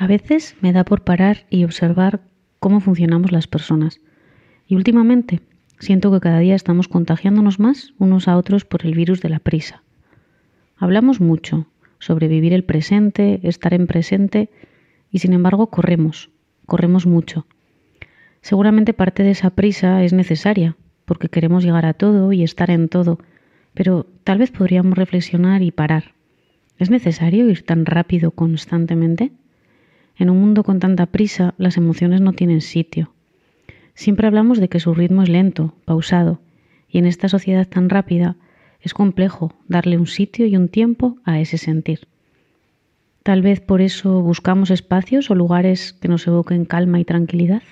A veces me da por parar y observar cómo funcionamos las personas. Y últimamente siento que cada día estamos contagiándonos más unos a otros por el virus de la prisa. Hablamos mucho sobre vivir el presente, estar en presente, y sin embargo corremos, corremos mucho. Seguramente parte de esa prisa es necesaria, porque queremos llegar a todo y estar en todo, pero tal vez podríamos reflexionar y parar. ¿Es necesario ir tan rápido constantemente? En un mundo con tanta prisa, las emociones no tienen sitio. Siempre hablamos de que su ritmo es lento, pausado, y en esta sociedad tan rápida es complejo darle un sitio y un tiempo a ese sentir. Tal vez por eso buscamos espacios o lugares que nos evoquen calma y tranquilidad.